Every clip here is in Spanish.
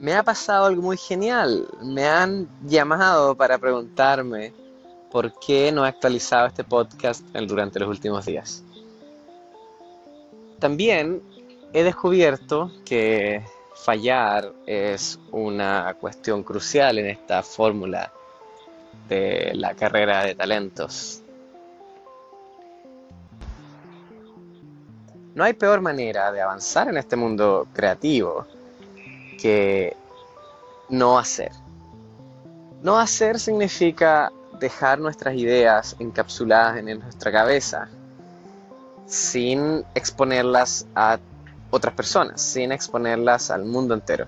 me ha pasado algo muy genial. Me han llamado para preguntarme por qué no he actualizado este podcast durante los últimos días. También he descubierto que fallar es una cuestión crucial en esta fórmula de la carrera de talentos. No hay peor manera de avanzar en este mundo creativo que no hacer. No hacer significa dejar nuestras ideas encapsuladas en nuestra cabeza sin exponerlas a otras personas, sin exponerlas al mundo entero.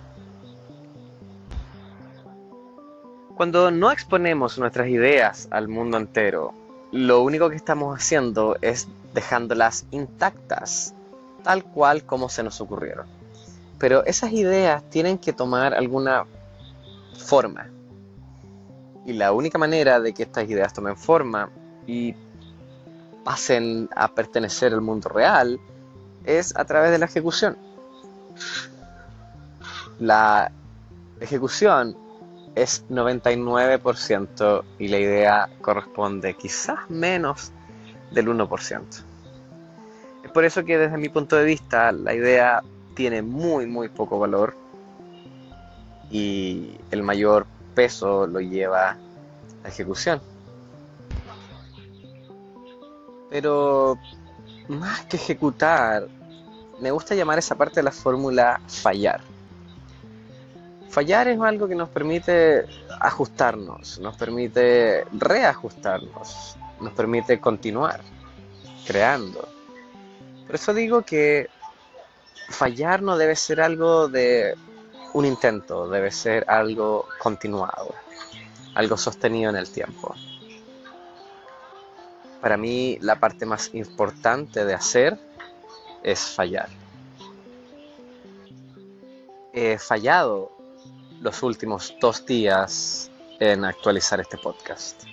Cuando no exponemos nuestras ideas al mundo entero, lo único que estamos haciendo es dejándolas intactas, tal cual como se nos ocurrieron. Pero esas ideas tienen que tomar alguna forma. Y la única manera de que estas ideas tomen forma y pasen a pertenecer al mundo real es a través de la ejecución. La ejecución es 99% y la idea corresponde quizás menos del 1%. Es por eso que desde mi punto de vista la idea tiene muy muy poco valor y el mayor peso lo lleva la ejecución. Pero más que ejecutar, me gusta llamar esa parte de la fórmula fallar. Fallar es algo que nos permite ajustarnos, nos permite reajustarnos, nos permite continuar creando. Por eso digo que fallar no debe ser algo de un intento, debe ser algo continuado, algo sostenido en el tiempo. Para mí la parte más importante de hacer es fallar. He fallado los últimos dos días en actualizar este podcast.